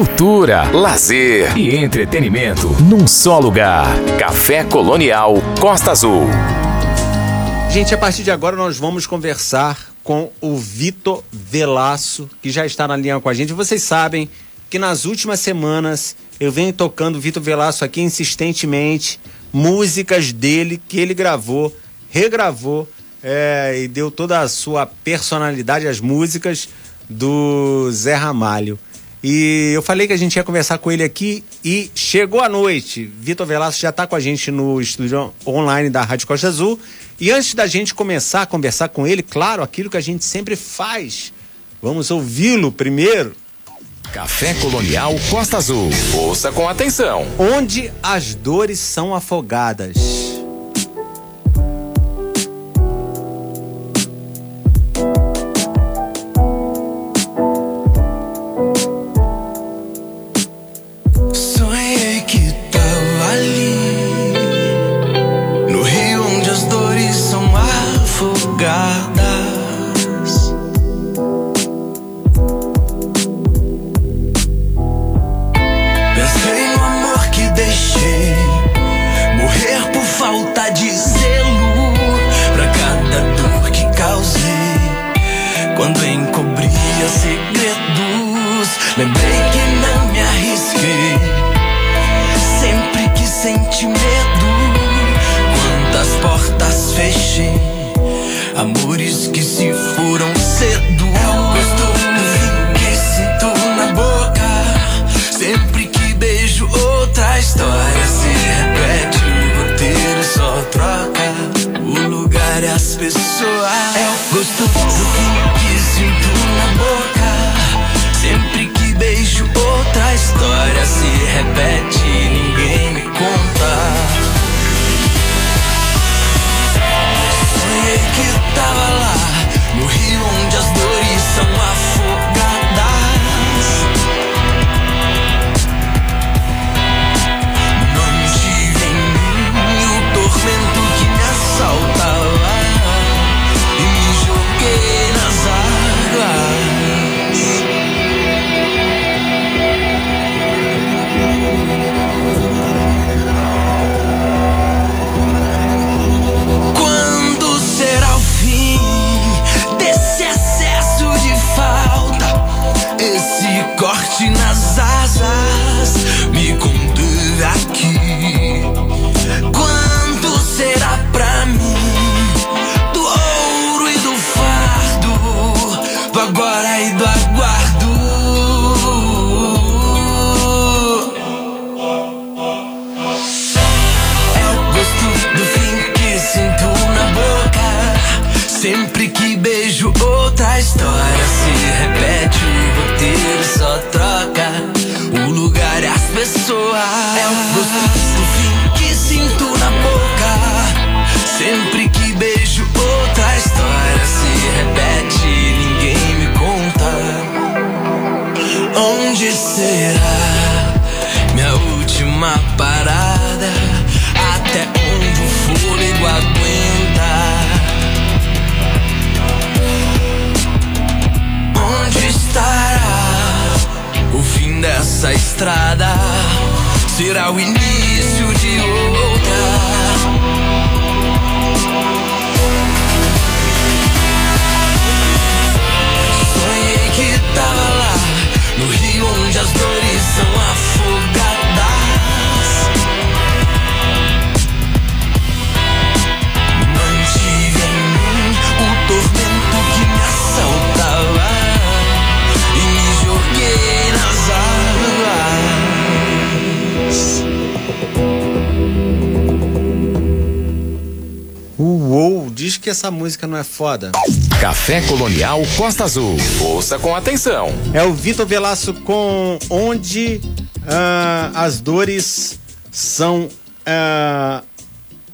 cultura, lazer e entretenimento num só lugar. Café Colonial Costa Azul. Gente, a partir de agora nós vamos conversar com o Vitor Velaço, que já está na linha com a gente. Vocês sabem que nas últimas semanas eu venho tocando o Vitor Velaço aqui insistentemente, músicas dele que ele gravou, regravou é, e deu toda a sua personalidade às músicas do Zé Ramalho. E eu falei que a gente ia conversar com ele aqui e chegou a noite. Vitor Velasco já está com a gente no estúdio online da Rádio Costa Azul. E antes da gente começar a conversar com ele, claro, aquilo que a gente sempre faz. Vamos ouvi-lo primeiro. Café Colonial Costa Azul. Ouça com atenção. Onde as dores são afogadas. shit all we need. Que essa música não é foda? Café Colonial Costa Azul. Ouça com atenção. É o Vitor Velasco com Onde uh, as Dores São uh,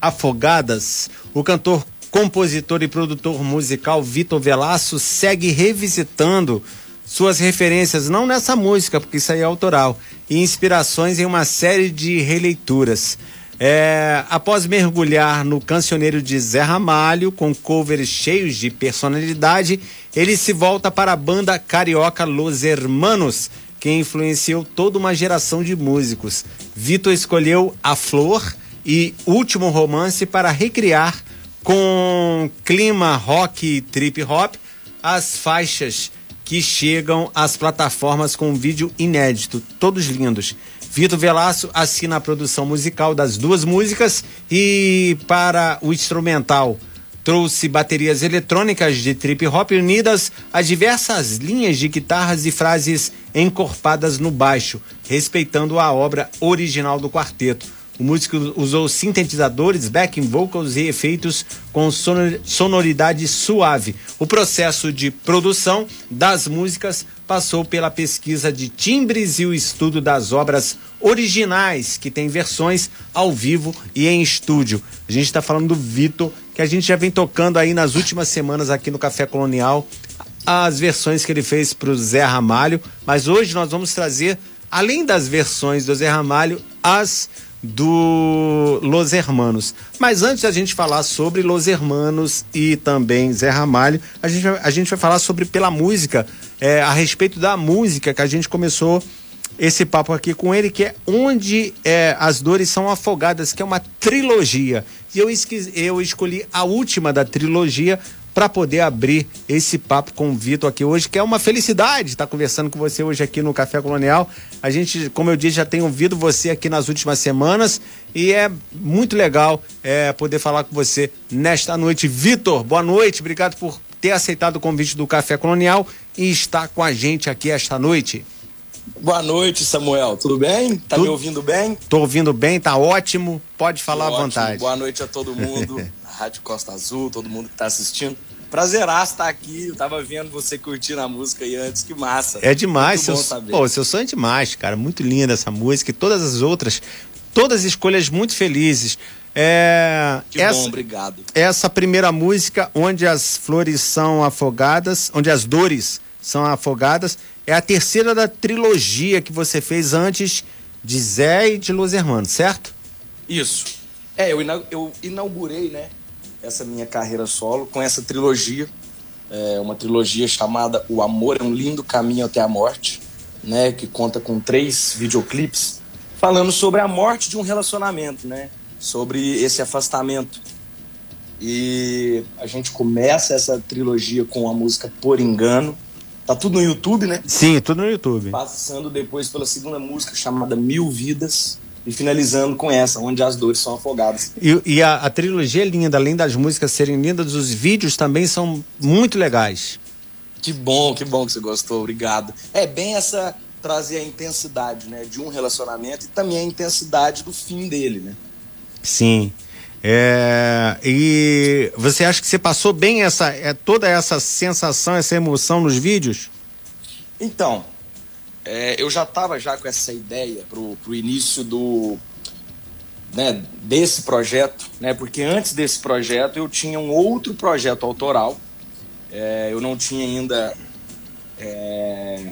Afogadas. O cantor, compositor e produtor musical Vitor Velasco segue revisitando suas referências, não nessa música, porque isso aí é autoral, e inspirações em uma série de releituras. É, após mergulhar no cancioneiro de Zé Ramalho, com covers cheios de personalidade, ele se volta para a banda carioca Los Hermanos, que influenciou toda uma geração de músicos. Vitor escolheu A Flor e Último Romance para recriar com clima rock e trip hop as faixas que chegam às plataformas com vídeo inédito, todos lindos. Vitor Velasco assina a produção musical das duas músicas e para o instrumental trouxe baterias eletrônicas de trip hop unidas a diversas linhas de guitarras e frases encorpadas no baixo, respeitando a obra original do quarteto. O músico usou sintetizadores, backing vocals e efeitos com sonoridade suave. O processo de produção das músicas passou pela pesquisa de timbres e o estudo das obras originais, que tem versões ao vivo e em estúdio. A gente está falando do Vitor, que a gente já vem tocando aí nas últimas semanas aqui no Café Colonial, as versões que ele fez para o Zé Ramalho, mas hoje nós vamos trazer, além das versões do Zé Ramalho, as do Los Hermanos. Mas antes da gente falar sobre Los Hermanos e também Zé Ramalho, a gente, vai, a gente vai falar sobre pela música, é, a respeito da música que a gente começou esse papo aqui com ele, que é Onde é, as Dores São Afogadas, que é uma trilogia. E eu, eu escolhi a última da trilogia para poder abrir esse papo com o Vitor aqui hoje, que é uma felicidade estar conversando com você hoje aqui no Café Colonial. A gente, como eu disse, já tem ouvido você aqui nas últimas semanas e é muito legal é, poder falar com você nesta noite. Vitor, boa noite, obrigado por ter aceitado o convite do Café Colonial e estar com a gente aqui esta noite. Boa noite, Samuel. Tudo bem? Tá Tudo... me ouvindo bem? Tô ouvindo bem, tá ótimo. Pode falar à vontade. Boa noite a todo mundo. Rádio Costa Azul, todo mundo que tá assistindo. Prazeraço estar aqui. Eu tava vendo você curtindo a música aí antes, que massa. É demais, seu, pô, seu sonho é demais, cara. Muito linda essa música e todas as outras, todas escolhas muito felizes. É, que essa, bom, obrigado. Essa primeira música, onde as flores são afogadas, onde as dores são afogadas, é a terceira da trilogia que você fez antes de Zé e de Los Hermanos, certo? Isso. É, eu, eu inaugurei, né, essa minha carreira solo com essa trilogia, é uma trilogia chamada O Amor é um Lindo Caminho até a Morte, né, que conta com três videoclipes falando sobre a morte de um relacionamento, né, sobre esse afastamento. E a gente começa essa trilogia com a música Por Engano. Tá tudo no YouTube, né? Sim, tudo no YouTube. Passando depois pela segunda música chamada Mil Vidas, e finalizando com essa, onde as dores são afogadas. E, e a, a, trilogia é linda, além das músicas serem lindas, os vídeos também são muito legais. Que bom, que bom que você gostou, obrigado. É bem essa trazer a intensidade, né, de um relacionamento e também a intensidade do fim dele, né? Sim. É, e você acha que você passou bem essa, é, toda essa sensação, essa emoção nos vídeos? Então, é, eu já estava já com essa ideia pro, pro início do né, desse projeto, né, porque antes desse projeto eu tinha um outro projeto autoral, é, eu não tinha ainda, é,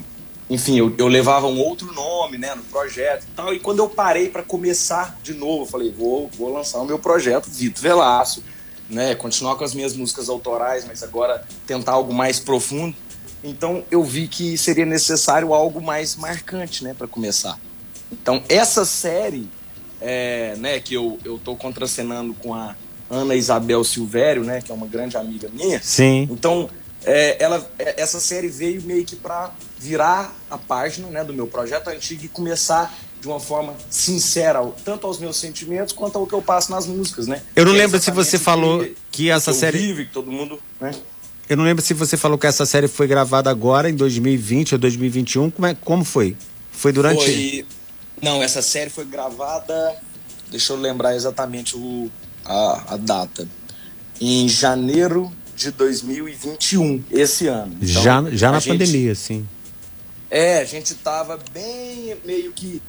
enfim, eu, eu, levava um outro nome, né, no projeto e tal, e quando eu parei para começar de novo, eu falei, vou, vou lançar o meu projeto Vitor Velácio, né, continuar com as minhas músicas autorais, mas agora tentar algo mais profundo. Então eu vi que seria necessário algo mais marcante, né, para começar. Então essa série, é, né, que eu eu tô contracenando com a Ana Isabel Silvério, né, que é uma grande amiga minha. Sim. Então é, ela, é, essa série veio meio que para virar a página, né, do meu projeto antigo e começar de uma forma sincera, tanto aos meus sentimentos quanto ao que eu passo nas músicas, né? Eu não lembro se você falou que, que essa que série. Vive, que todo mundo, né? Eu não lembro se você falou que essa série foi gravada agora, em 2020 ou 2021. Como, é, como foi? Foi durante. Foi... Não, essa série foi gravada. Deixa eu lembrar exatamente o, a, a data. Em janeiro de 2021, esse ano. Então, já já na gente, pandemia, sim. É, a gente tava bem meio que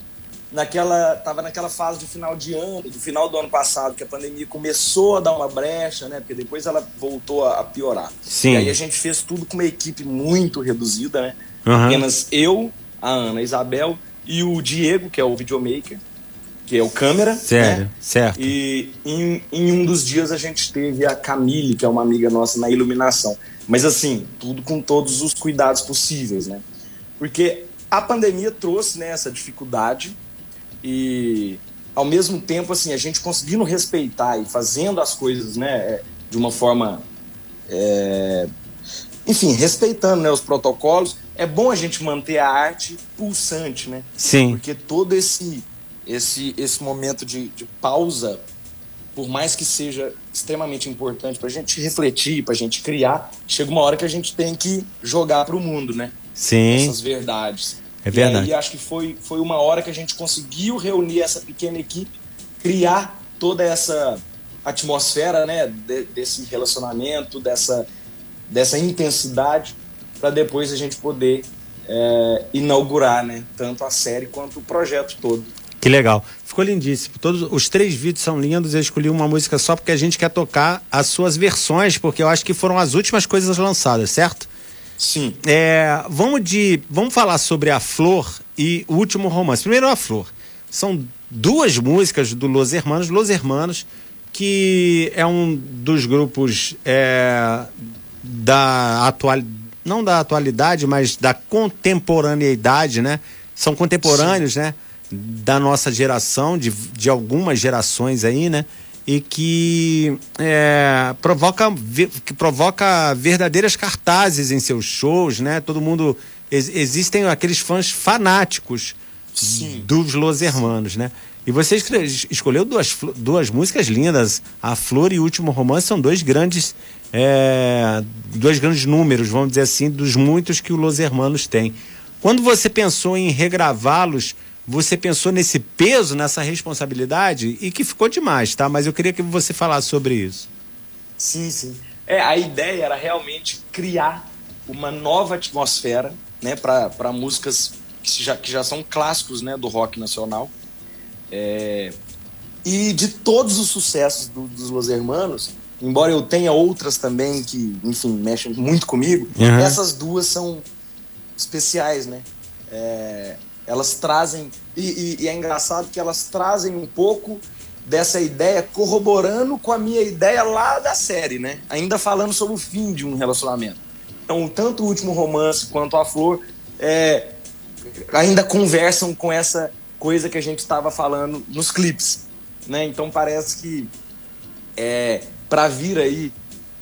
naquela tava naquela fase de final de ano, do final do ano passado, que a pandemia começou a dar uma brecha, né? Porque depois ela voltou a, piorar. Sim. E aí a gente fez tudo com uma equipe muito reduzida, né? Uhum. Apenas eu, a Ana, a Isabel e o Diego, que é o videomaker, que é o câmera. Sério, né? certo. E em, em um dos dias a gente teve a Camille, que é uma amiga nossa, na iluminação. Mas assim, tudo com todos os cuidados possíveis, né? Porque a pandemia trouxe né, essa dificuldade e ao mesmo tempo assim a gente conseguindo respeitar e fazendo as coisas né, é, de uma forma é, enfim respeitando né, os protocolos é bom a gente manter a arte pulsante né sim porque todo esse esse esse momento de, de pausa por mais que seja extremamente importante para a gente refletir para a gente criar chega uma hora que a gente tem que jogar para o mundo né sim essas verdades é verdade. E aí acho que foi, foi uma hora que a gente conseguiu reunir essa pequena equipe, criar toda essa atmosfera, né, de, desse relacionamento, dessa, dessa intensidade, para depois a gente poder é, inaugurar, né, tanto a série quanto o projeto todo. Que legal. Ficou lindíssimo. Todos os três vídeos são lindos. Eu escolhi uma música só porque a gente quer tocar as suas versões, porque eu acho que foram as últimas coisas lançadas, certo? Sim. É, vamos de, vamos falar sobre a Flor e o último romance. Primeiro a Flor. São duas músicas do Los Hermanos, Los Hermanos, que é um dos grupos é, da atual, não da atualidade, mas da contemporaneidade, né? São contemporâneos, Sim. né? Da nossa geração, de, de algumas gerações aí, né? e que é, provoca, que provoca verdadeiras cartazes em seus shows, né? Todo mundo. Ex, existem aqueles fãs fanáticos Sim. dos Los Hermanos, né? E você escolheu duas, duas músicas lindas. A Flor e o Último Romance são dois grandes. É, dois grandes números, vamos dizer assim, dos muitos que o Los Hermanos tem. Quando você pensou em regravá-los, você pensou nesse peso, nessa responsabilidade e que ficou demais, tá? Mas eu queria que você falasse sobre isso. Sim, sim. É, a ideia era realmente criar uma nova atmosfera, né, para músicas que já, que já são clássicos, né, do rock nacional. É, e de todos os sucessos do, dos Los Hermanos, embora eu tenha outras também que, enfim, mexem muito comigo, uhum. essas duas são especiais, né? É, elas trazem, e, e, e, é engraçado que elas trazem um pouco dessa ideia, corroborando com a minha ideia lá da série, né? Ainda falando sobre o fim de um relacionamento. Então, tanto o último romance quanto a Flor é, ainda conversam com essa coisa que a gente estava falando nos clipes, né? Então parece que é, para vir aí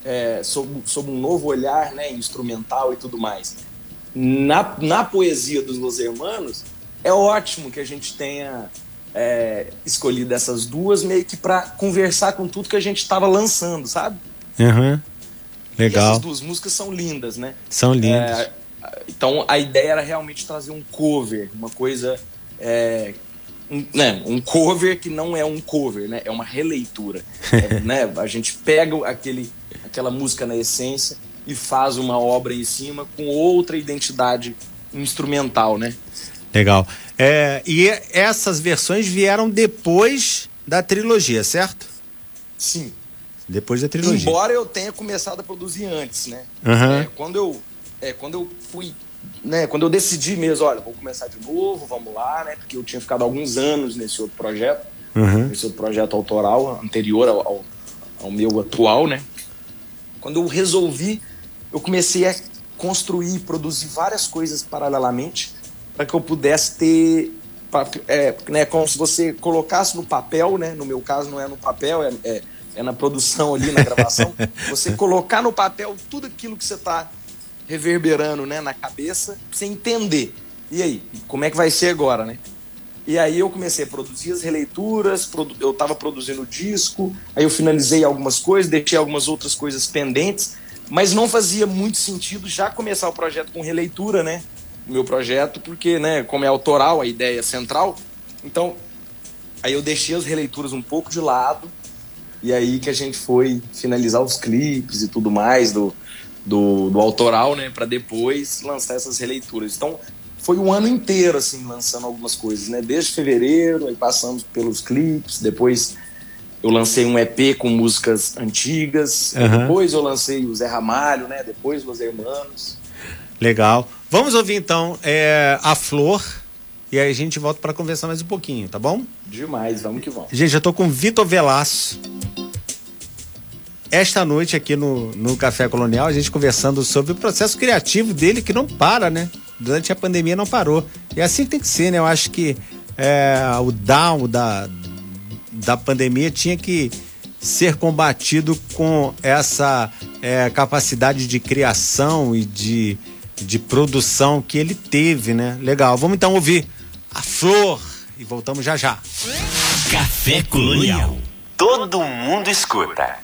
é, sob, sob um novo olhar, né, instrumental e tudo mais, na, na poesia dos Los Hermanos, é ótimo que a gente tenha é, escolhido essas duas meio que para conversar com tudo que a gente estava lançando, sabe? Uhum. Legal. E essas duas músicas são lindas, né? São lindas. É, então a ideia era realmente trazer um cover, uma coisa. É, um, né, um cover que não é um cover, né? É uma releitura. é, né? A gente pega aquele, aquela música na essência e faz uma obra em cima com outra identidade instrumental, né? Legal. É, e essas versões vieram depois da trilogia, certo? Sim. Depois da trilogia. Embora eu tenha começado a produzir antes, né? Uhum. É, quando, eu, é, quando eu fui. Né, quando eu decidi mesmo, olha, vou começar de novo, vamos lá, né? Porque eu tinha ficado alguns anos nesse outro projeto, uhum. nesse outro projeto autoral, anterior ao, ao, ao meu atual, né? Quando eu resolvi, eu comecei a construir, produzir várias coisas paralelamente para que eu pudesse ter é, né, como se você colocasse no papel, né? No meu caso não é no papel, é, é, é na produção ali, na gravação. você colocar no papel tudo aquilo que você está reverberando, né, na cabeça, pra você entender. E aí, como é que vai ser agora, né? E aí eu comecei a produzir as releituras, eu estava produzindo o disco, aí eu finalizei algumas coisas, deixei algumas outras coisas pendentes, mas não fazia muito sentido já começar o projeto com releitura, né? Meu projeto, porque, né, como é autoral, a ideia é central, então aí eu deixei as releituras um pouco de lado, e aí que a gente foi finalizar os clipes e tudo mais do, do, do autoral, né, para depois lançar essas releituras. Então foi um ano inteiro, assim, lançando algumas coisas, né, desde fevereiro, aí passamos pelos clipes, depois eu lancei um EP com músicas antigas, uhum. depois eu lancei o Zé Ramalho, né, depois Los Hermanos. Legal. Vamos ouvir então é, a Flor. E aí a gente volta para conversar mais um pouquinho, tá bom? Demais, vamos que vamos. Gente, já tô com Vitor Velasco. Esta noite aqui no, no Café Colonial, a gente conversando sobre o processo criativo dele que não para, né? durante a pandemia não parou. E é assim tem que ser, né? Eu acho que é, o down da, da pandemia tinha que ser combatido com essa é, capacidade de criação e de, de produção que ele teve, né? Legal. Vamos então ouvir a Flor e voltamos já já. Café Colonial. Todo mundo escuta.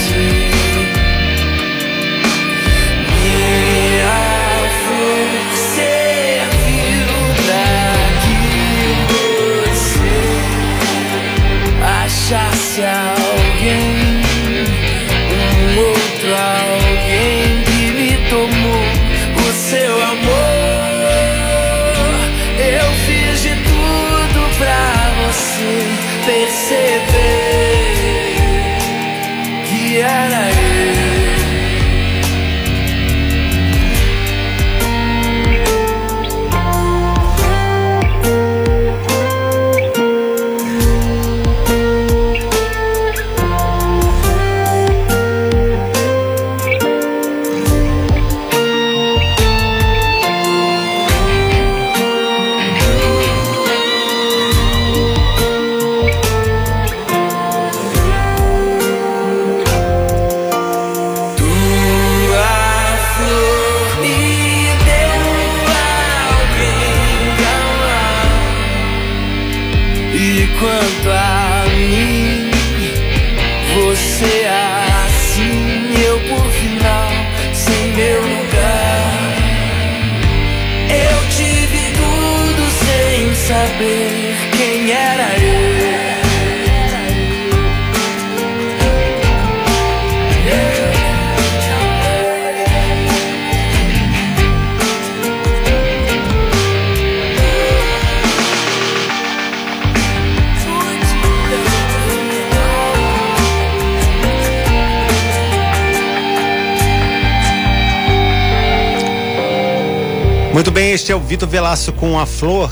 Vitor Velasco com a Flor.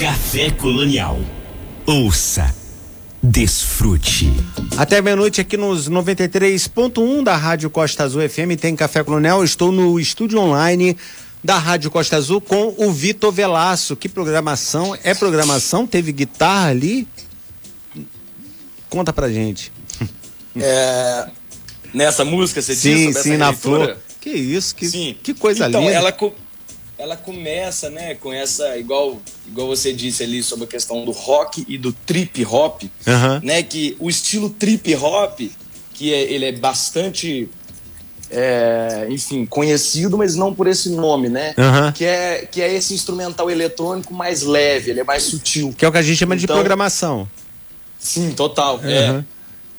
Café Colonial. Ouça, desfrute. Até meia-noite aqui nos 93.1 da Rádio Costa Azul FM tem Café Colonial. Estou no estúdio online da Rádio Costa Azul com o Vitor Velasco. Que programação? É programação? Teve guitarra ali? Conta pra gente. É, nessa música, você sim, disse? Sim, sim, na flor. Que isso, que, Sim. que coisa então, linda. Ela, ela começa, né, com essa, igual, igual você disse ali sobre a questão do rock e do trip hop, né, que o estilo trip hop, que é, ele é bastante, é, enfim, conhecido, mas não por esse nome, né, que, é, que é esse instrumental eletrônico mais leve, ele é mais sutil. Que é o que a gente chama então, de programação. Sim, total, é.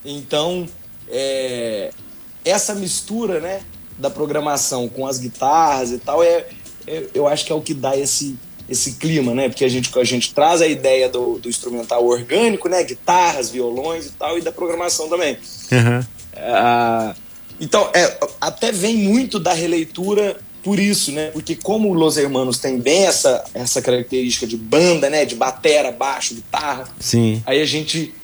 Então, é, essa mistura, né, da programação com as guitarras e tal, é, eu acho que é o que dá esse, esse clima, né? Porque a gente, a gente traz a ideia do, do instrumental orgânico, né? Guitarras, violões e tal, e da programação também. Uhum. Então, é, até vem muito da releitura por isso, né? Porque como Los Hermanos tem bem essa, essa característica de banda, né? De batera, baixo, guitarra. Sim. Aí a gente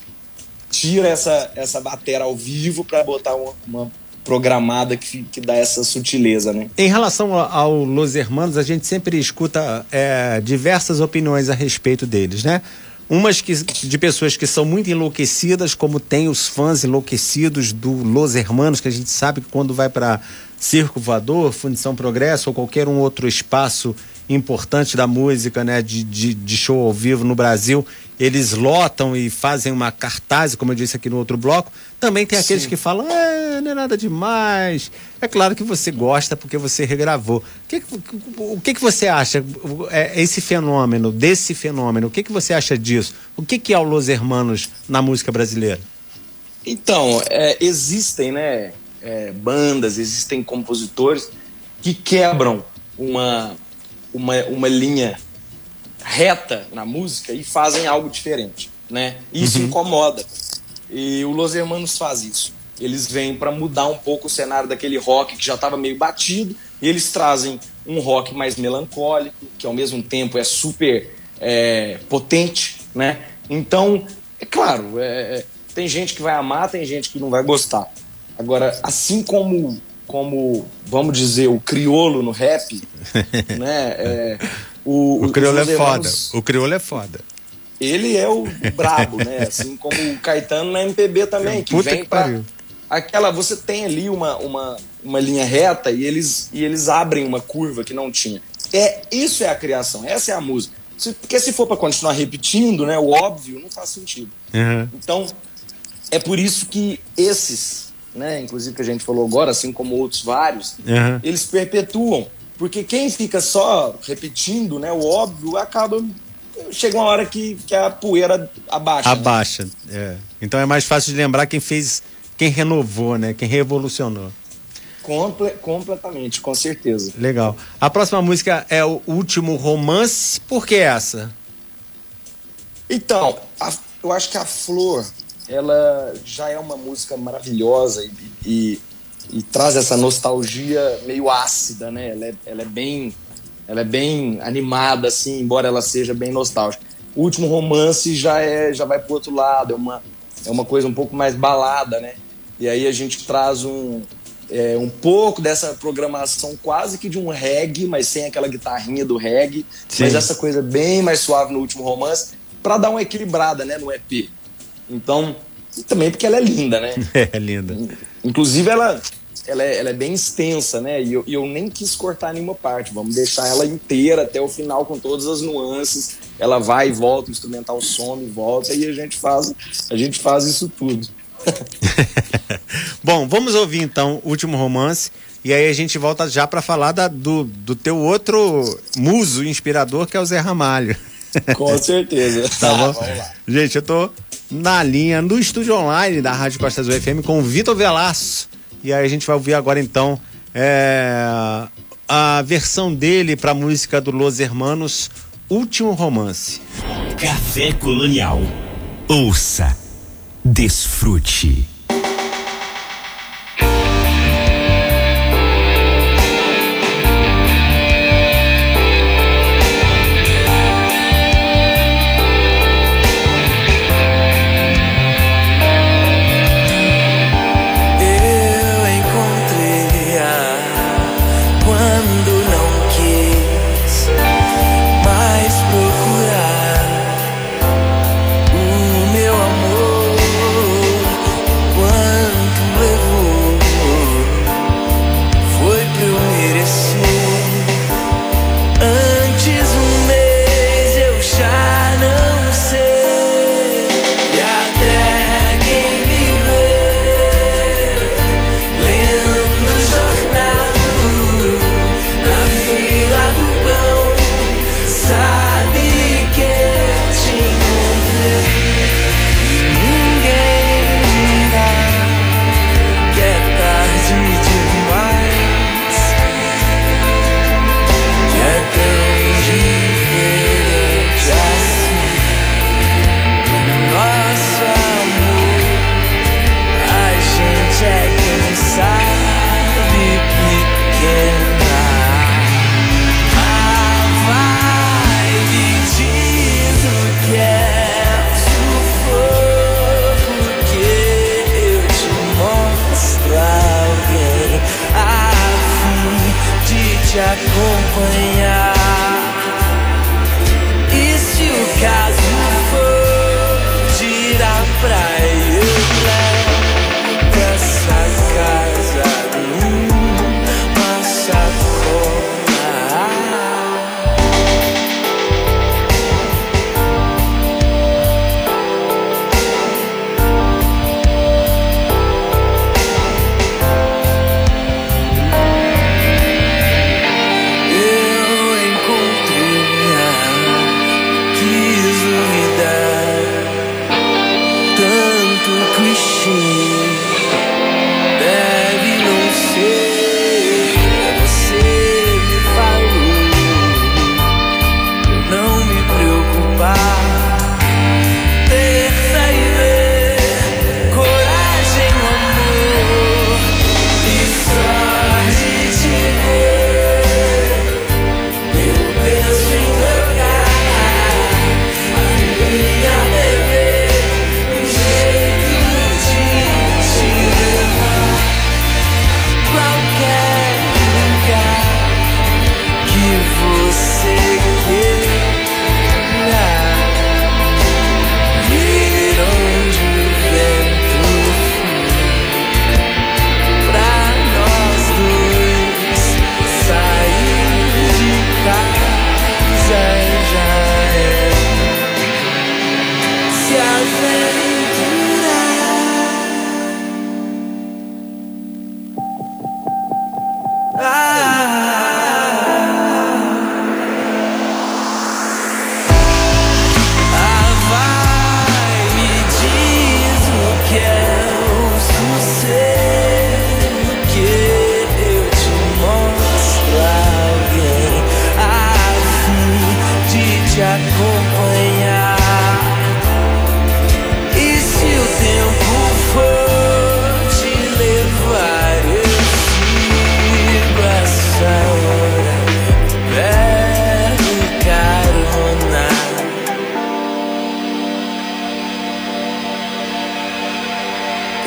tira essa, essa batera ao vivo para botar uma, uma programada que, que dá essa sutileza, né? Em relação ao Los Hermanos, a gente sempre escuta é, diversas opiniões a respeito deles, né? umas que, de pessoas que são muito enlouquecidas, como tem os fãs enlouquecidos do Los Hermanos, que a gente sabe que quando vai para Circo Voador, Fundição Progresso ou qualquer um outro espaço importante da música, né, de, de, de, show ao vivo no Brasil, eles lotam e fazem uma cartaz, como eu disse aqui no outro bloco. Também tem aqueles Sim. que falam, é, não é nada demais. É claro que você gosta porque você regravou. O que, o que, que você acha, é, esse fenômeno, desse fenômeno, o que, que você acha disso? O que, que é o Los Hermanos na música brasileira? Então, é, existem, né, é, bandas, existem compositores que quebram uma uma, uma linha reta na música e fazem algo diferente, né? Isso uhum. incomoda. E o Los Hermanos faz isso. Eles vêm para mudar um pouco o cenário daquele rock que já estava meio batido e eles trazem um rock mais melancólico, que ao mesmo tempo é super é, potente, né? Então, é claro, é, é tem gente que vai amar, tem gente que não vai gostar. Agora, assim como como, vamos dizer, o criolo no rap, né? É, o, o crioulo é foda. O crioulo é foda. Ele é o brabo, né? Assim como o Caetano na MPB também, que Puta vem para aquela você tem ali uma, uma, uma linha reta e eles e eles abrem uma curva que não tinha. É isso é a criação, essa é a música. Se, porque se for para continuar repetindo, né, o óbvio não faz sentido. Uhum. Então é por isso que esses né, inclusive que a gente falou agora, assim como outros vários, uhum. eles perpetuam. Porque quem fica só repetindo né, o óbvio acaba. Chega uma hora que, que a poeira abaixa. Né? Abaixa, né? é. Então é mais fácil de lembrar quem fez, quem renovou, né? Quem revolucionou. Comple completamente, com certeza. Legal. A próxima música é o Último Romance. Por que essa? Então, a, eu acho que a Flor ela já é uma música maravilhosa e, e, e traz essa nostalgia meio ácida, né? Ela é, ela é, bem ela é bem animada, assim, embora ela seja bem nostálgica. O último romance já é já vai pro outro lado, é uma, é uma coisa um pouco mais balada, né? E aí a gente traz um, é, um pouco dessa programação quase que de um reggae, mas sem aquela guitarrinha do reggae, Sim. mas essa coisa bem mais suave no último romance, para dar uma equilibrada, né, no EP. Então, também porque ela é linda, né? É, linda. Inclusive, ela, ela, é, ela é bem extensa, né? E eu, eu nem quis cortar nenhuma parte. Vamos deixar ela inteira até o final com todas as nuances. Ela vai e volta, o instrumental some e volta, e a gente faz, a gente faz isso tudo. Bom, vamos ouvir então o último romance. E aí a gente volta já para falar da, do, do teu outro muso inspirador, que é o Zé Ramalho. Com certeza. tá bom? Gente, eu tô na linha no estúdio online da Rádio Costa Azul FM com o Vitor Velasco. E aí a gente vai ouvir agora então é, a versão dele para a música do Los Hermanos, Último Romance. Café Colonial. Ouça, desfrute. machine.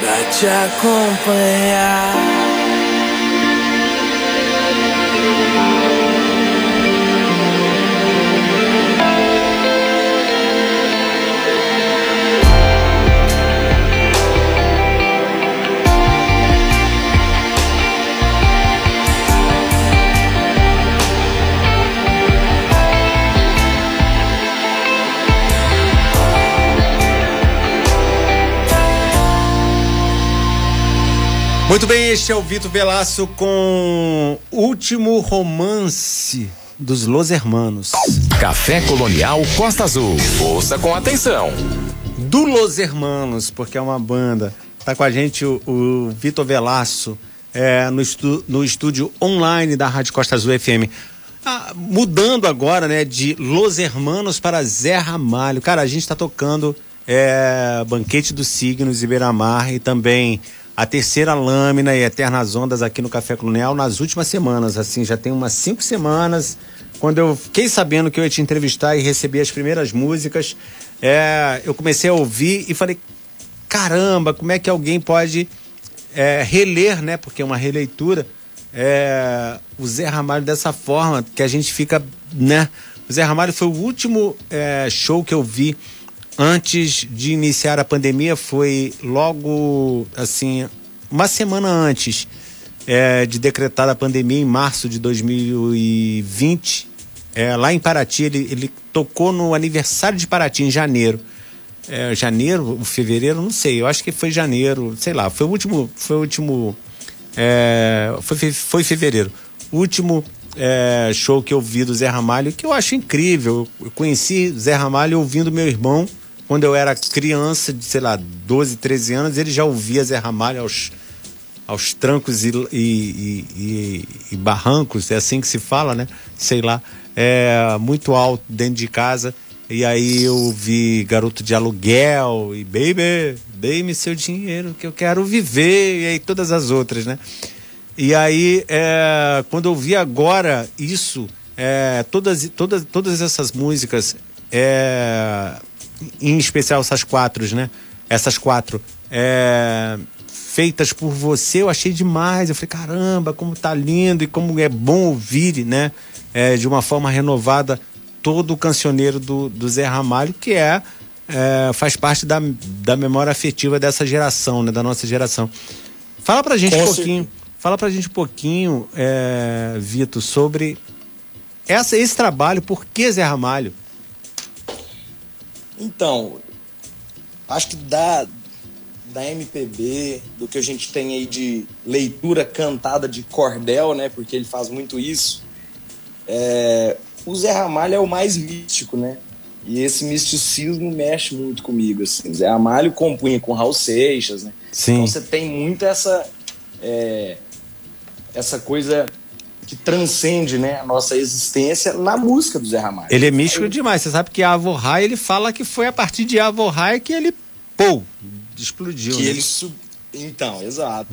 Pra te acompanhar. Muito bem, este é o Vitor Velasco com Último Romance dos Los Hermanos. Café Colonial Costa Azul. Ouça com atenção. Do Los Hermanos, porque é uma banda. Tá com a gente o, o Vitor Velasco é, no, estu, no estúdio online da Rádio Costa Azul FM. Ah, mudando agora, né, de Los Hermanos para Zé Ramalho. Cara, a gente está tocando é, Banquete dos Signos e Beira-Mar e também a terceira lâmina e Eternas Ondas aqui no Café Colonial nas últimas semanas, assim, já tem umas cinco semanas. Quando eu fiquei sabendo que eu ia te entrevistar e receber as primeiras músicas, é, eu comecei a ouvir e falei: caramba, como é que alguém pode é, reler, né? Porque é uma releitura, é, o Zé Ramalho dessa forma, que a gente fica, né? O Zé Ramalho foi o último é, show que eu vi antes de iniciar a pandemia foi logo assim uma semana antes é, de decretar a pandemia em março de 2020 é, lá em Paraty ele, ele tocou no aniversário de Paraty em janeiro. É, janeiro fevereiro não sei eu acho que foi janeiro sei lá foi o último foi o último é, foi, foi fevereiro. Último é, show que eu vi do Zé Ramalho que eu acho incrível eu conheci Zé Ramalho ouvindo meu irmão quando eu era criança, de sei lá, 12, 13 anos, ele já ouvia Zé Ramalho aos, aos trancos e, e, e, e barrancos, é assim que se fala, né? Sei lá, é, muito alto dentro de casa. E aí eu vi Garoto de Aluguel e Baby, dei-me seu dinheiro que eu quero viver, e aí todas as outras, né? E aí, é, quando eu vi agora isso, é, todas, todas, todas essas músicas, é, em especial essas quatro, né? Essas quatro. É, feitas por você, eu achei demais. Eu falei, caramba, como tá lindo e como é bom ouvir, né? É, de uma forma renovada todo o cancioneiro do, do Zé Ramalho, que é, é, faz parte da, da memória afetiva dessa geração, né? Da nossa geração. Fala pra gente Com um pouquinho. Fala pra gente um pouquinho, é, Vitor, sobre essa, esse trabalho, por que Zé Ramalho? Então, acho que da, da MPB, do que a gente tem aí de leitura cantada de cordel, né? Porque ele faz muito isso. É, o Zé Ramalho é o mais místico, né? E esse misticismo mexe muito comigo, assim. Zé Ramalho compunha com Raul Seixas, né? Sim. Então você tem muito essa é, essa coisa que transcende né, a nossa existência na música do Zé Ramalho. Ele é místico demais. Você sabe que a Avorrai, ele fala que foi a partir de Avorrai que ele, pô, explodiu. Que né? ele sub... Então, exato.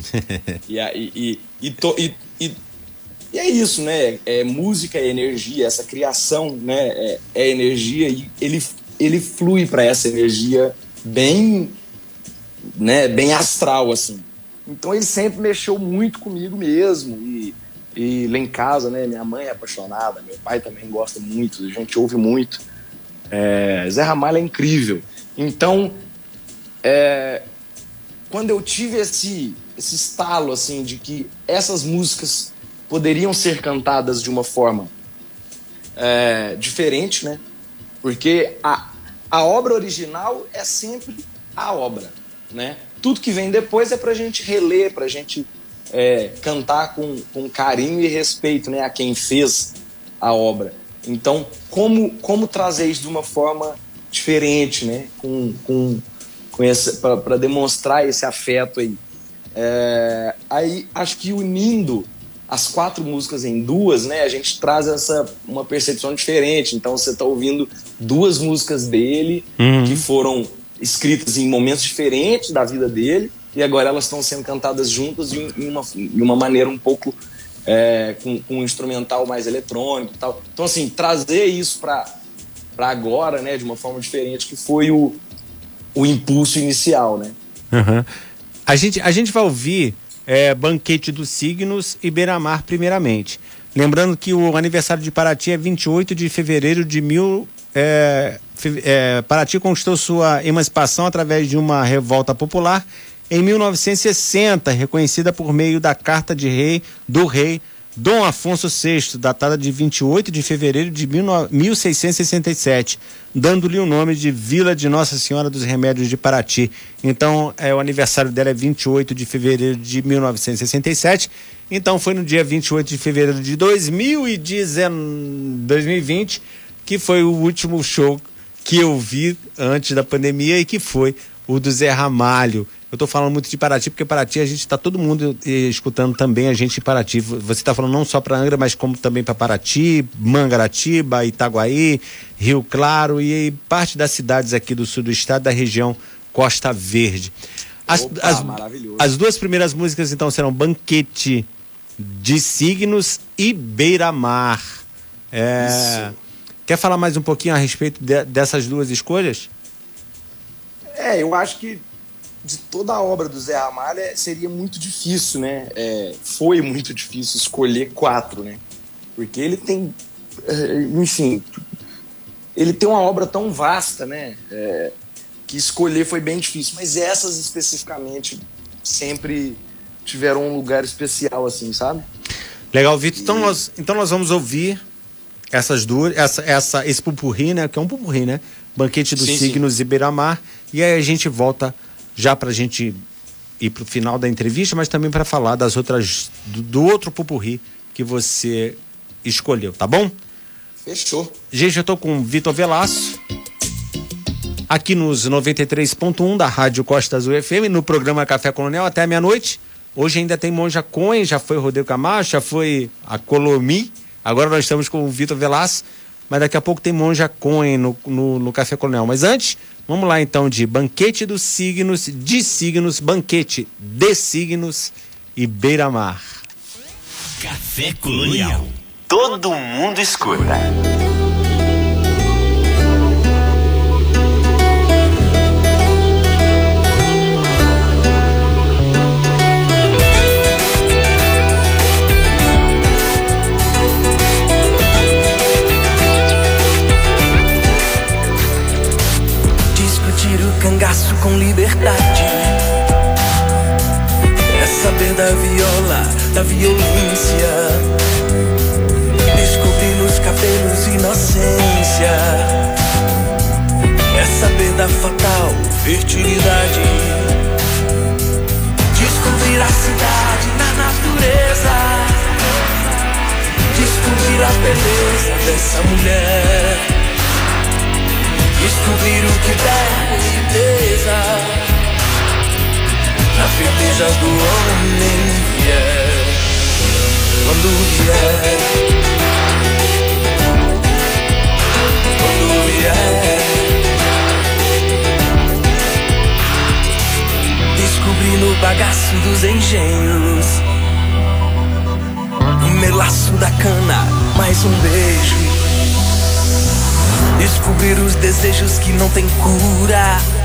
e, e, e, to, e, e, e, é isso, né? É, música é energia, essa criação né, é, é energia e ele, ele flui para essa energia bem, né, bem astral, assim. Então ele sempre mexeu muito comigo mesmo e lá em casa, né, minha mãe é apaixonada, meu pai também gosta muito, a gente ouve muito. É, Zé Ramalho é incrível. Então, é, quando eu tive esse, esse estalo, assim, de que essas músicas poderiam ser cantadas de uma forma é, diferente, né? Porque a, a obra original é sempre a obra, né? Tudo que vem depois é pra gente reler, pra gente é, cantar com, com carinho e respeito né, a quem fez a obra. Então, como, como trazer isso de uma forma diferente, né? Com, com, com para demonstrar esse afeto aí. É, aí, acho que unindo as quatro músicas em duas, né? A gente traz essa uma percepção diferente. Então, você está ouvindo duas músicas dele uhum. que foram escritas em momentos diferentes da vida dele e agora elas estão sendo cantadas juntas de, uma, de uma maneira um pouco é, com, com, um instrumental mais eletrônico e tal. Então, assim, trazer isso para agora, né, de uma forma diferente, que foi o, o impulso inicial, né? Uhum. A gente, a gente vai ouvir é, Banquete dos Signos e Beira-Mar primeiramente. Lembrando que o aniversário de Paraty é 28 de fevereiro de mil. É, é, Paraty conquistou sua emancipação através de uma revolta popular em 1960, reconhecida por meio da Carta de Rei do Rei Dom Afonso VI, datada de 28 de fevereiro de 1667, dando-lhe o nome de Vila de Nossa Senhora dos Remédios de Paraty. Então, é, o aniversário dela é 28 de fevereiro de 1967. Então, foi no dia 28 de fevereiro de 2020 que foi o último show que eu vi antes da pandemia e que foi o do Zé Ramalho. Eu estou falando muito de Paraty, porque Paraty a gente está todo mundo eh, escutando também a gente de Paraty. Você está falando não só para Angra, mas como também para Paraty, Mangaratiba, Itaguaí, Rio Claro e parte das cidades aqui do sul do estado, da região Costa Verde. As, Opa, as, as duas primeiras músicas então serão Banquete de Signos e Beira-Mar. É, quer falar mais um pouquinho a respeito de, dessas duas escolhas? É, eu acho que de toda a obra do Zé Ramalho é, seria muito difícil, né? É, foi muito difícil escolher quatro, né? Porque ele tem, é, enfim, ele tem uma obra tão vasta, né? É, que escolher foi bem difícil. Mas essas especificamente sempre tiveram um lugar especial, assim, sabe? Legal, Vitor. Então, nós, então nós vamos ouvir essas duas, essa, essa, esse pupurri, né? Que é um pupurri, né? Banquete dos sim, Signos sim. e Beira-Mar. E aí a gente volta já para a gente ir para o final da entrevista, mas também para falar das outras do, do outro pupurri que você escolheu, tá bom? Fechou. Gente, eu tô com o Vitor Velasco aqui nos 93.1 da Rádio Costa Azul FM, no programa Café Colonial até meia-noite. Hoje ainda tem Monja Coen, já foi Rodrigo Camacho, já foi a Colomi. Agora nós estamos com o Vitor Velasco, mas daqui a pouco tem Monja Coen no, no, no Café Colonial. Mas antes, Vamos lá então de banquete dos signos, de signos, banquete de signos e beira-mar. Café Colonial. Todo mundo escuta. Com liberdade. É saber da viola, da violência. Descobrir nos cabelos inocência. É saber da fatal fertilidade. Descobrir a cidade na natureza. Descobrir a beleza dessa mulher Descobrir o que der certeza Na firmeza do homem vier Quando vier. Quando vier. Descobrir no bagaço dos engenhos. No melaço da cana Mais um beijo. Descobrir os desejos que não tem cura.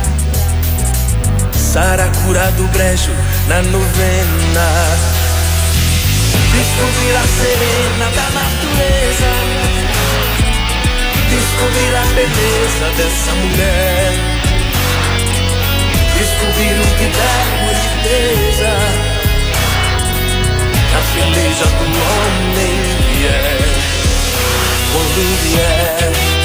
Saracura do brejo na novena. Descobrir a serena da natureza. Descobrir a beleza dessa mulher. Descobrir o que dá boniteza. Na peleja do homem vier. Quando vier.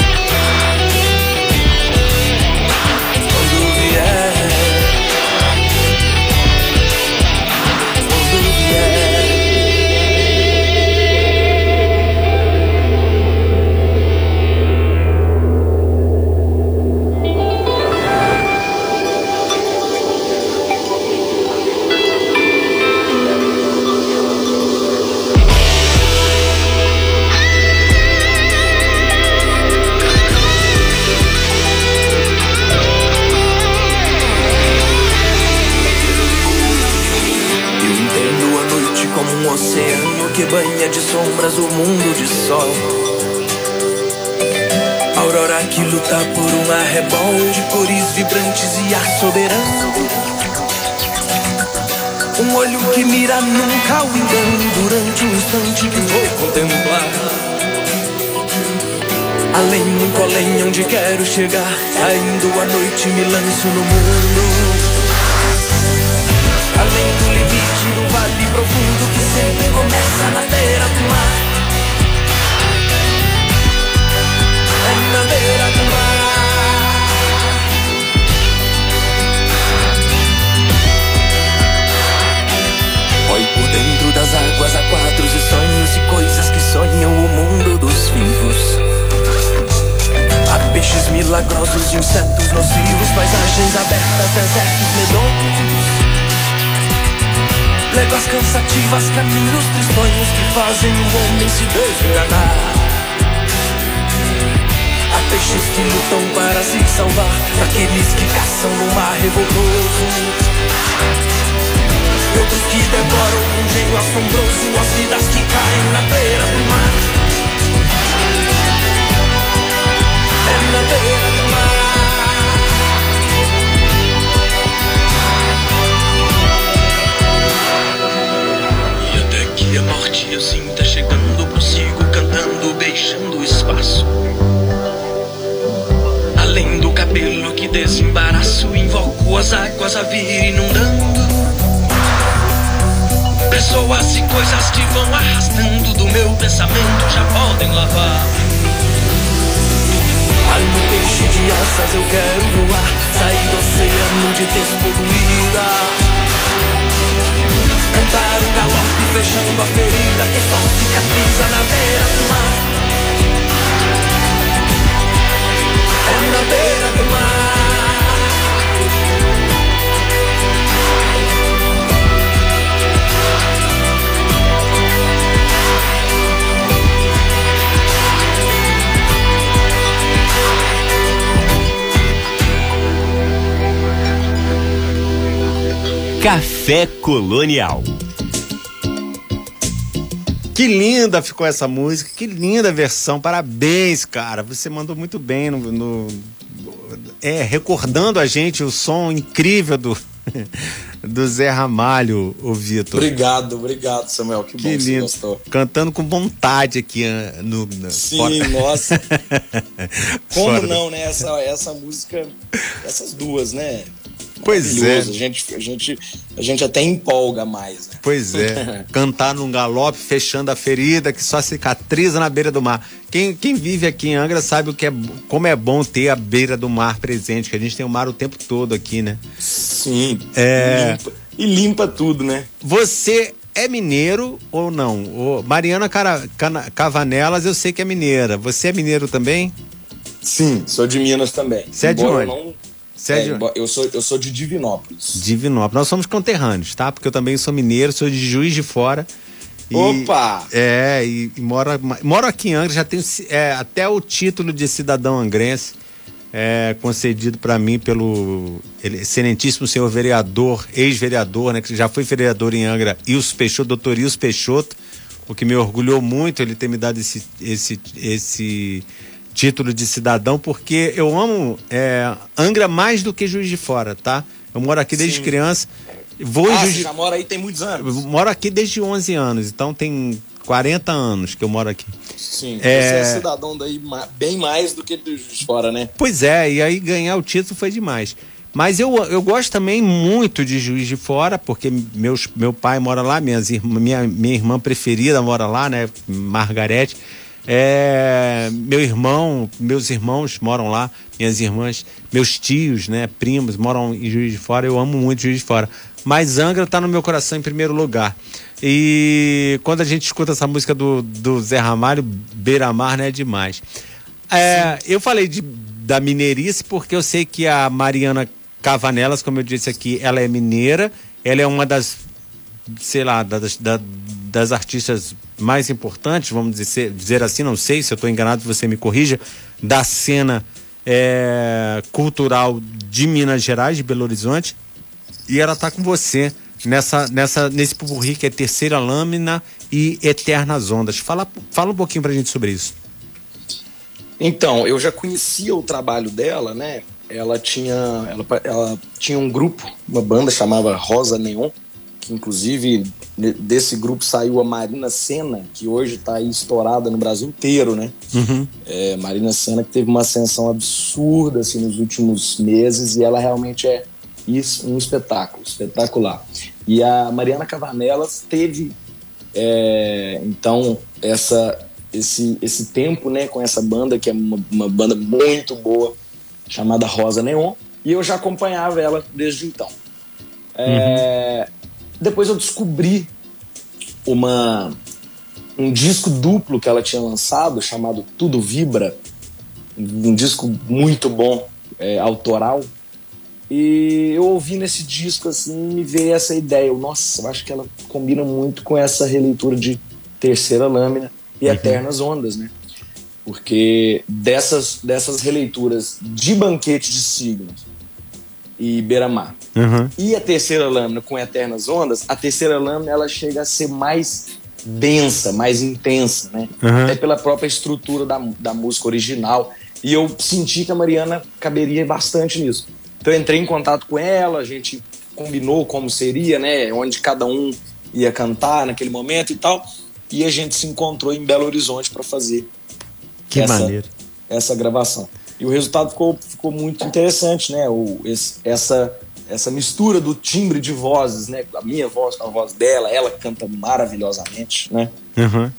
Banha de sombras o mundo de sol. Aurora que luta por um arrebol de cores vibrantes e ar soberano. que mira nunca o engano durante o instante que vou contemplar. Além, muito além onde quero chegar, saindo à noite me lanço no mundo. Profundo que sempre começa na beira do mar. É na beira do mar. Oi por dentro das águas há quadros e sonhos e coisas que sonham o mundo dos vivos. Há peixes milagrosos, insetos nocivos, paisagens abertas, desertos medonhos. Léguas cansativas, caminhos tristonhos que fazem o homem se desenganar. Há peixes que lutam para se salvar daqueles que caçam no mar revoltoso. Outros que devoram um jeito assombroso as vidas que caem na beira do mar. É na beira do mar. Que a morte eu sinta chegando, prossigo cantando, beijando o espaço. Além do cabelo que desembaraço, invoco as águas a vir inundando. Pessoas e coisas que vão arrastando do meu pensamento já podem lavar. Almo peixe de asas eu quero voar, sair do oceano de despoluída. Cantar um galope fechando a ferida. Que só cicatriza na beira Café Colonial. Que linda ficou essa música, que linda versão. Parabéns, cara. Você mandou muito bem no, no- é, recordando a gente o som incrível do, do Zé Ramalho, o Vitor. Obrigado, obrigado, Samuel. Que, Que bom que você lindo. gostou. Cantando com vontade aqui ah, no. no- Sim, fora- nossa. Como Fora não, né? Essa, essa música, essas duas, né? Pois é. A gente, a, gente, a gente até empolga mais, né? Pois é. Cantar num galope, fechando a ferida que só cicatriza na beira do mar. Quem, quem vive aqui em Angra sabe o que é, como é bom ter a beira do mar presente, que a gente tem o mar o tempo todo aqui, né? Sim. É. Limpa- e limpa tudo, né? Você é mineiro ou não? Ô, Mariana Cara- Cana- Cavanelas, eu sei que é mineira. Você é mineiro também? Sim, sou de Minas também. Você é de onde? não- Você é eu, sou, eu sou de Divinópolis. Divinópolis. Nós somos conterrâneos, tá? Porque eu também sou mineiro, sou de Juiz de Fora. E- Opa! É, e, e moro, moro aqui em Angra, já tenho é, até o título de cidadão angrense é, concedido para mim pelo ele- excelentíssimo senhor vereador, ex-vereador, né, que já foi vereador em Angra, Ilso Peixoto, doutor Ilso Peixoto, o que me orgulhou muito ele ter me dado esse, esse, esse título de cidadão, porque eu amo é, Angra mais do que Juiz de Fora, tá? Eu moro aqui desde Sim. criança, vou Ah, Juiz você já mora aí tem muitos eu anos. moro aqui desde 11 anos, então tem 40 anos que eu moro aqui. Sim, É. você é cidadão daí bem mais do que de Juiz de fora, né? Pois é, e aí ganhar o título foi demais. Mas eu, eu gosto também muito de Juiz de Fora, porque meus, meu pai mora lá, minhas, minha, minha irmã preferida mora lá, né? Margarete. É, meu irmão, meus irmãos moram lá, minhas irmãs, meus tios, né? Primos moram em Juiz de Fora. Eu amo muito Juiz de Fora. Mas Angra tá no meu coração em primeiro lugar. E quando a gente escuta essa música do, do Zé Ramalho, Beira Mar, né? É demais. É, eu falei de, da mineirice porque eu sei que a Mariana Cavanelas, como eu disse aqui, ela é mineira, ela é uma das, sei lá, das, da- das artistas mais importantes, vamos dizer, dizer assim, não sei se eu estou enganado, você me corrija, da cena é, cultural de Minas Gerais, de Belo Horizonte, e ela está com você nessa, nessa, nesse pupurri que é Terceira Lâmina e Eternas Ondas. Fala, fala um pouquinho pra gente sobre isso. Então, eu já conhecia o trabalho dela, né? Ela tinha, ela, ela tinha um grupo, uma banda chamava Rosa Neon, que inclusive desse grupo saiu a Marina Senna, que hoje está aí estourada no Brasil inteiro, né? Uhum. É, Marina Senna que teve uma ascensão absurda assim, nos últimos meses e ela realmente é isso, um espetáculo, espetacular. E a Mariana Cavanelas teve, é, então, essa, esse, esse tempo né, com essa banda, que é uma, uma banda muito boa, chamada Rosa Neon, e eu já acompanhava ela desde então. É, uhum. Depois eu descobri uma, um disco duplo que ela tinha lançado, chamado Tudo Vibra, um disco muito bom, é, autoral, e eu ouvi nesse disco, assim, me veio essa ideia. Eu, nossa, eu acho que ela combina muito com essa releitura de Terceira Lâmina e uhum. Eternas Ondas, né? Porque dessas, dessas releituras de Banquete de Signos e Beira-Mar uhum. e a Terceira Lâmina com Eternas Ondas, a Terceira Lâmina ela chega a ser mais densa, mais intensa, né? Uhum. Até pela própria estrutura da, da música original. E eu senti que a Mariana caberia bastante nisso. Então eu entrei em contato com ela, a gente combinou como seria, né? Onde cada um ia cantar naquele momento e tal. E a gente se encontrou em Belo Horizonte para fazer que essa, maneiro. essa gravação. E o resultado ficou, ficou muito interessante, né? O, esse, essa, essa mistura do timbre de vozes, né? A minha voz com a voz dela, ela canta maravilhosamente, né? Uhum.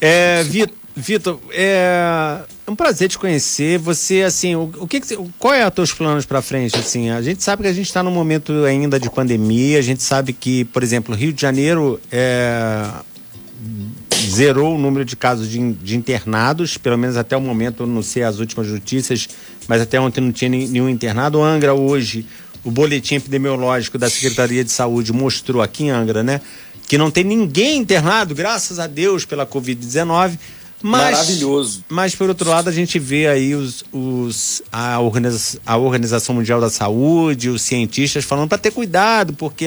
É, Vitor, Vitor, é um prazer te conhecer. Você, assim, o, o que, qual é os teus planos para frente? Assim, a gente sabe que a gente está num momento ainda de pandemia. A gente sabe que, por exemplo, Rio de Janeiro é, zerou o número de casos de, de, internados, pelo menos até o momento, não sei as últimas notícias, mas até ontem não tinha nenhum internado. Angra hoje, o boletim epidemiológico da Secretaria de Saúde mostrou aqui em Angra, né, que não tem ninguém internado, graças a Deus, pela Covid-19. Mas, Maravilhoso. Mas, por outro lado, a gente vê aí os, os, a, organiza, a Organização Mundial da Saúde, os cientistas falando para ter cuidado, porque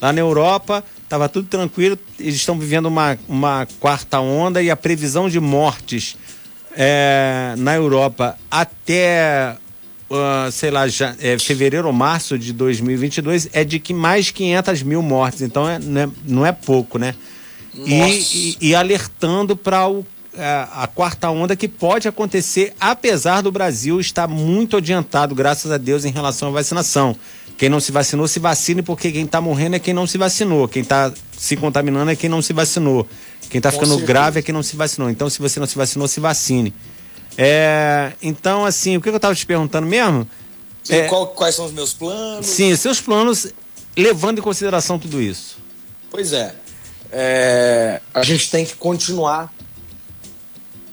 lá na Europa estava tudo tranquilo, eles estão vivendo uma, uma quarta onda e a previsão de mortes é, na Europa até, uh, sei lá, já, é, fevereiro ou março de 2022 é de que mais 500 mil mortes. Então, é, não, é, não é pouco, né? E, e, e, alertando para o é, a quarta onda que pode acontecer, apesar do Brasil estar muito adiantado, graças a Deus, em relação à vacinação. Quem não se vacinou, se vacine, porque quem está morrendo é quem não se vacinou. Quem está se contaminando é quem não se vacinou. Quem está ficando certeza. grave é quem não se vacinou. Então, se você não se vacinou, se vacine. É, então, assim, o que eu estava te perguntando mesmo? Sim, é, qual, quais são os meus planos? Sim, seus planos, levando em consideração tudo isso. Pois é. é a gente tem que continuar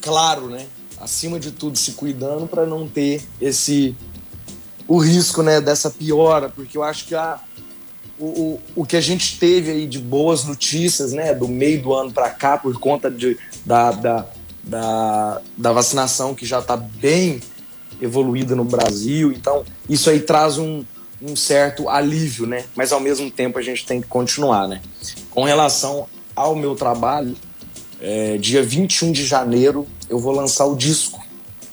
claro, né? Acima de tudo, se cuidando para não ter esse o risco, né, dessa piora, porque eu acho que a, o, o, o que a gente teve aí de boas notícias, né, do meio do ano para cá, por conta de, da, da, da, da vacinação que já está bem evoluída no Brasil, então isso aí traz um, um certo alívio, né? Mas ao mesmo tempo a gente tem que continuar, né? Com relação ao meu trabalho, é, dia 21 de janeiro eu vou lançar o disco.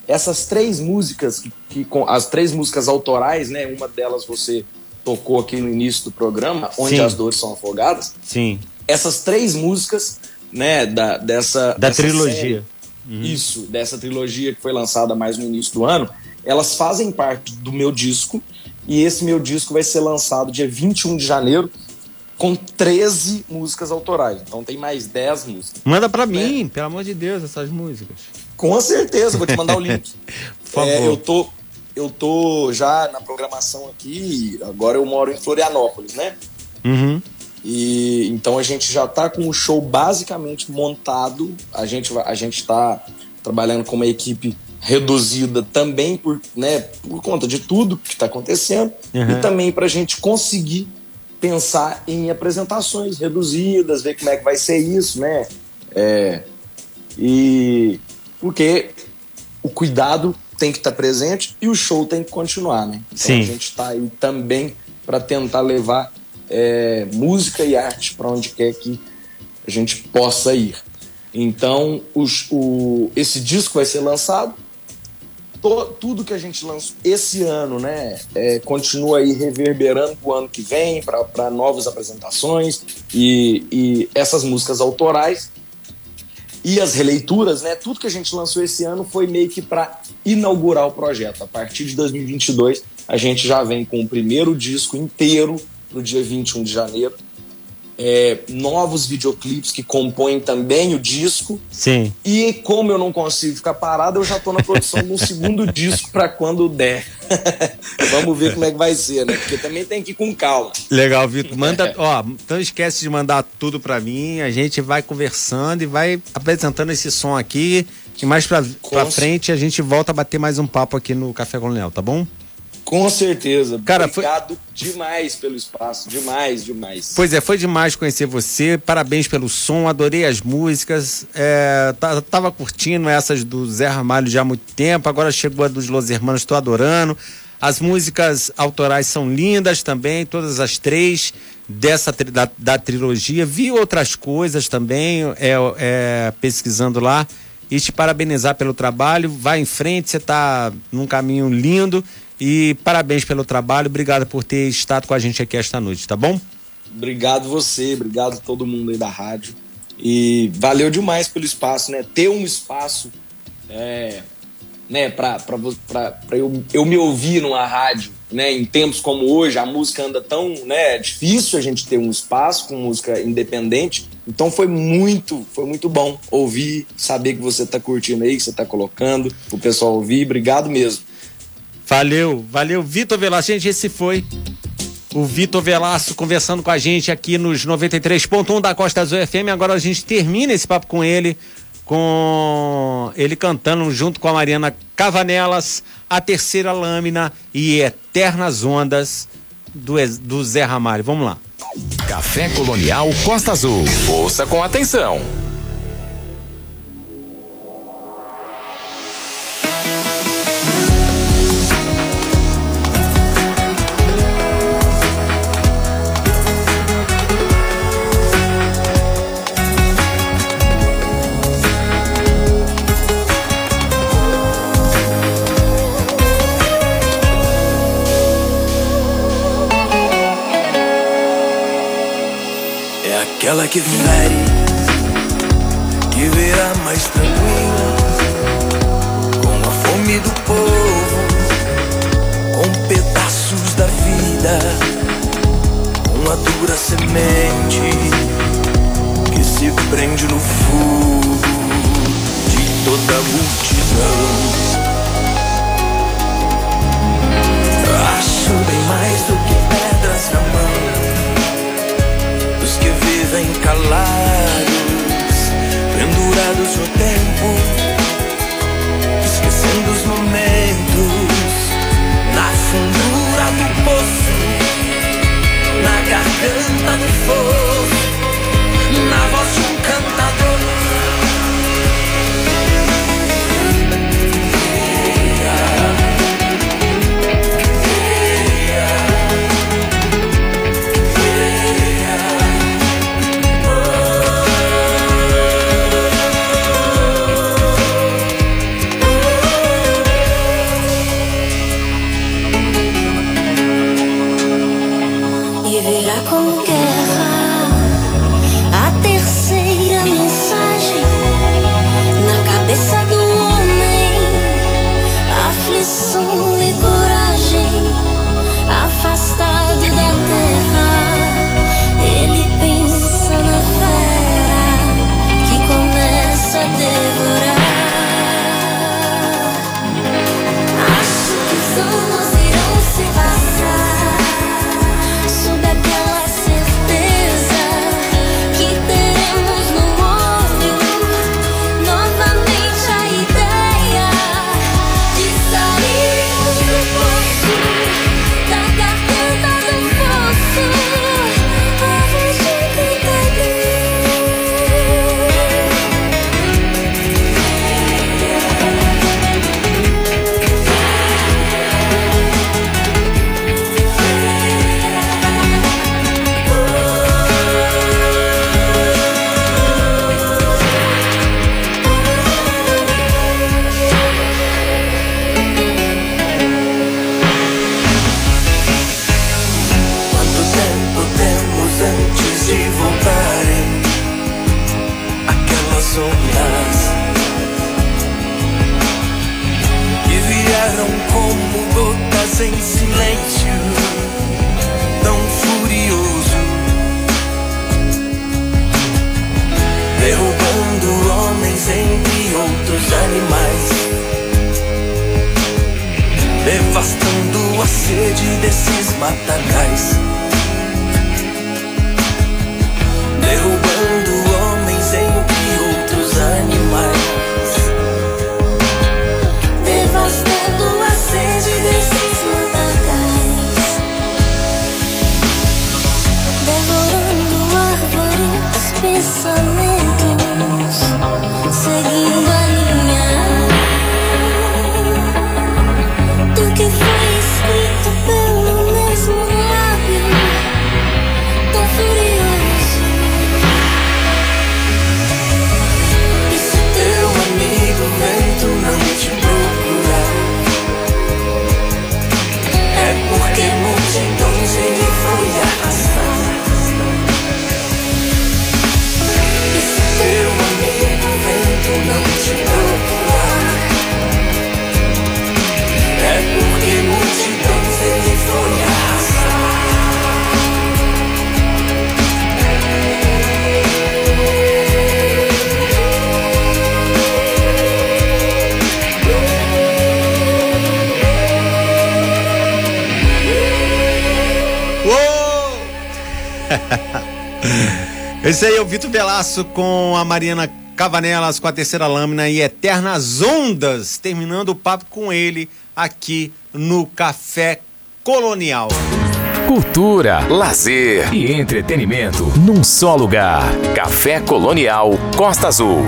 Essas três músicas, que, que, as três músicas autorais, né? Uma delas você tocou aqui no início do programa, Onde Sim. as Dores São Afogadas. Sim. Essas três músicas, né, da, dessa. Da dessa trilogia. Uhum. Isso, dessa trilogia que foi lançada mais no início do ano, elas fazem parte do meu disco. E esse meu disco vai ser lançado dia 21 de janeiro com 13 músicas autorais. Então tem mais 10 músicas. Manda para mim, é. pelo amor de Deus, essas músicas. Com certeza, vou te mandar o link. Por favor. É, eu tô eu tô já na programação aqui, agora eu moro em Florianópolis, né? Uhum. E então a gente já tá com o show basicamente montado. A gente a gente tá trabalhando com uma equipe reduzida também por, né, por conta de tudo que está acontecendo uhum. e também para a gente conseguir pensar em apresentações reduzidas, ver como é que vai ser isso, né? É, e porque o cuidado tem que estar tá presente e o show tem que continuar, né? Então Sim. a gente está aí também para tentar levar é, música e arte para onde quer que a gente possa ir. Então os, o, esse disco vai ser lançado to, tudo que a gente lançou esse ano, né, é, continua aí reverberando o ano que vem para novas apresentações e, e essas músicas autorais e as releituras, né? Tudo que a gente lançou esse ano foi meio que para inaugurar o projeto. A partir de 2022, a gente já vem com o primeiro disco inteiro no dia 21 de janeiro é, novos videoclipes que compõem também o disco. Sim. E como eu não consigo ficar parado, eu já estou na produção um segundo disco para quando der. Vamos ver como é que vai ser, né? Porque também tem que ir com calma. Legal, Vitor. Manda, ó, não esquece de mandar tudo para mim. A gente vai conversando e vai apresentando esse som aqui. E mais pra frente a gente volta a bater mais um papo aqui no Café Colonial, tá bom? Com certeza. Cara, Obrigado foi... demais pelo espaço. Demais, demais. Pois é, foi demais conhecer você. Parabéns pelo som, adorei as músicas. É, tava curtindo essas do Zé Ramalho já há muito tempo. Agora chegou a dos Los Hermanos, estou adorando. As músicas autorais são lindas também, todas as três dessa da, da trilogia. Vi outras coisas também, é, é, pesquisando lá. E te parabenizar pelo trabalho. Vai em frente, você está num caminho lindo e parabéns pelo trabalho, obrigado por ter estado com a gente aqui esta noite, tá bom? Obrigado você, obrigado todo mundo aí da rádio. E valeu demais pelo espaço, né? Ter um espaço, é, né, pra eu, eu me ouvir numa rádio, né? Em tempos como hoje, a música anda tão, né? É difícil a gente ter um espaço com música independente. Então foi muito, foi muito bom ouvir, saber que você tá curtindo aí, que você tá colocando, o pessoal ouvir. Obrigado mesmo. Valeu, valeu, Vitor Velasco. Gente, esse foi o Vitor Velasco conversando com a gente aqui nos 93.1 da Costa Azul FM. Agora a gente termina esse papo com ele, com ele cantando junto com a Mariana Cavanelas, a terceira lâmina e Eternas Ondas do, do Zé Ramalho. Vamos lá. Café Colonial Costa Azul. Ouça com atenção. Que fere, que virá mais tranquila, com a fome do povo, com pedaços da vida, uma dura semente que se prende no fogo calados, pendurados no tempo, esquecendo os momentos, na fundura do poço, na garganta do fogo, Era con qué. sede desses matagais Esse aí é o Vitor Velasco com a Mariana Cavanelas com a terceira lâmina e Eternas Ondas, terminando o papo com ele aqui no Café Colonial. Cultura, lazer e entretenimento num só lugar. Café Colonial Costa Azul.